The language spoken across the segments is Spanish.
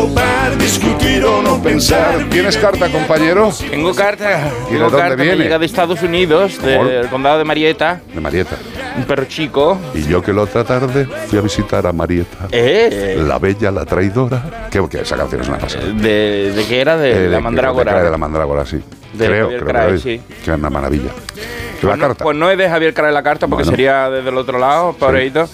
galopar, discutir o no pensar. ¿Tienes carta, compañero? Tengo carta. ¿Y de Tengo dónde carta que viene? llega de Estados Unidos, del condado de Marietta. De Marieta. Un perro chico. Y yo que la otra tarde fui a visitar a Marieta. ¿Eh? La bella, la traidora. ¿Qué? Porque esa canción es una pasada. ¿De, de qué era? De, Eh, la mandrágora. De, de la mandrágora, sí. De creo, Javier creo Crae, que, sí. que es una maravilla. La Pues no- carta. Pues no es de Javier Caray la carta, porque Bueno. sería desde el otro lado, pobrecito.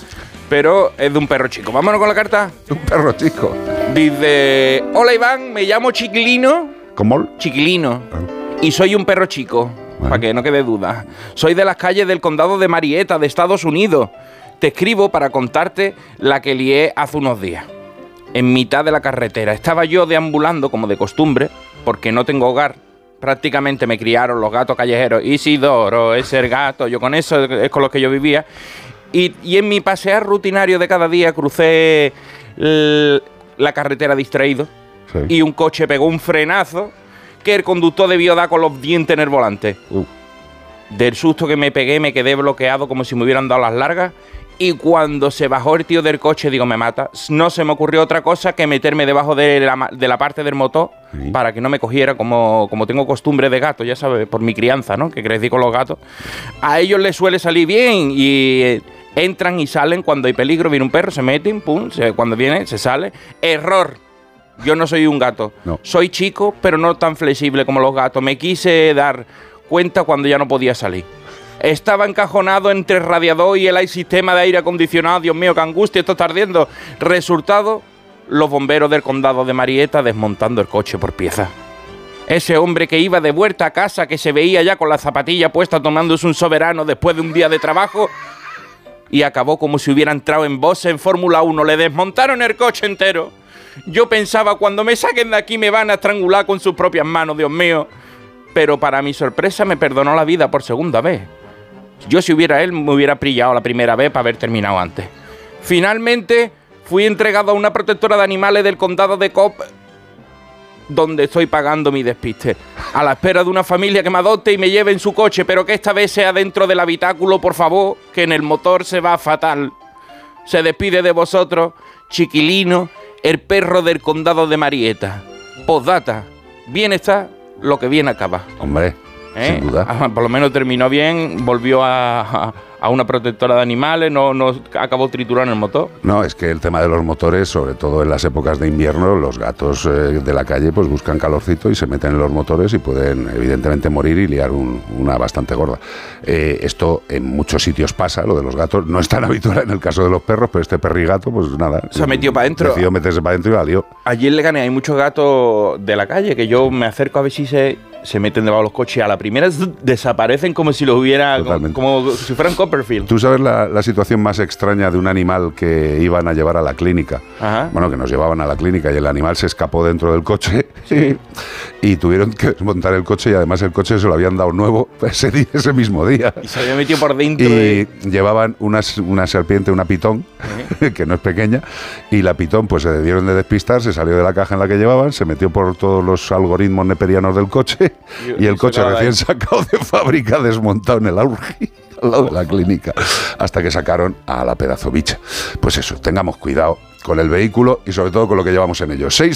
Pero es de un perro chico. Vámonos con la carta. Un perro chico. Dice: Hola Iván, me llamo Chiquilino. ¿Cómo? Chiquilino. Ah. Y soy un perro chico, Bueno. para que no quede duda. Soy de las calles del condado de Marietta, de Estados Unidos. Te escribo para contarte la que lié hace unos días. En mitad de la carretera. Estaba yo deambulando, como de costumbre, porque no tengo hogar. Prácticamente me criaron los gatos callejeros. Isidoro es el gato. Yo con eso es con los que yo vivía. Y, y en mi pasear rutinario de cada día crucé la carretera distraído Sí. y un coche pegó un frenazo que el conductor debió dar con los dientes en el volante. Uh, Del susto que me pegué me quedé bloqueado como si me hubieran dado las largas y cuando se bajó el tío del coche digo me mata. No se me ocurrió otra cosa que meterme debajo de la, de la parte del motor Sí. para que no me cogiera como, como tengo costumbre de gato, ya sabes, por mi crianza, ¿no? Que crecí con los gatos. A ellos les suele salir bien y eh, entran y salen cuando hay peligro, viene un perro, se meten, pum, se- cuando viene se sale. Error. Yo no soy un gato. No. Soy chico, pero no tan flexible como los gatos. Me quise dar cuenta cuando ya no podía salir. Estaba encajonado entre el radiador y el sistema de aire acondicionado. Dios mío, qué angustia, esto está ardiendo. Resultado, los bomberos del condado de Marietta desmontando el coche por piezas. Ese hombre que iba de vuelta a casa, que se veía ya con la zapatilla puesta tomándose un soberano después de un día de trabajo, y acabó como si hubiera entrado en boxe en Fórmula 1. Le desmontaron el coche entero. Yo pensaba, cuando me saquen de aquí me van a estrangular con sus propias manos, Dios mío. Pero para mi sorpresa me perdonó la vida por segunda vez. Yo si hubiera él me hubiera prillado la primera vez para haber terminado antes. Finalmente fui entregado a una protectora de animales del condado de Cobb donde estoy pagando mi despiste. A la espera de una familia que me adopte y me lleve en su coche, pero que esta vez sea dentro del habitáculo, por favor, que en el motor se va fatal. Se despide de vosotros, Chiquilino, el perro del condado de Marieta. Postdata, bien está lo que bien acaba. hombre, ¿eh? sin duda. Ah, Por lo menos terminó bien, volvió a, a- a una protectora de animales, no, no acabó triturando el motor. No, es que el tema de los motores, sobre todo en las épocas de invierno, los gatos eh, de la calle pues buscan calorcito y se meten en los motores y pueden evidentemente morir y liar un- una bastante gorda. Eh, esto en muchos sitios pasa, lo de los gatos no es tan habitual en el caso de los perros, pero este perrigato pues nada. Se ha metido pa' dentro. Decidió meterse para adentro y la lió. Allí en Leganés hay muchos gatos de la calle que yo me acerco a ver si se, se meten debajo de los coches y a la primera desaparecen como si los hubiera, como, como si fueran Copperfield. ¿Tú sabes la, la situación más extraña de un animal que iban a llevar a la clínica? Ajá. Bueno, que nos llevaban a la clínica y el animal se escapó dentro del coche y tuvieron que desmontar el coche y además el coche se lo habían dado nuevo ese, día- ese mismo día. Y se había metido por dentro Y de... llevaban una, una serpiente, una pitón, que no es pequeña, y la pitón pues se debieron de despistar, se salió de la caja en la que llevaban, se metió por todos los algoritmos neperianos del coche Y- y el coche recién sacado de fábrica desmontado en el Aurgi. Al lado de la clínica, hasta que sacaron a la pedazo bicha. Pues eso, tengamos cuidado con el vehículo y sobre todo con lo que llevamos en ellos. Seis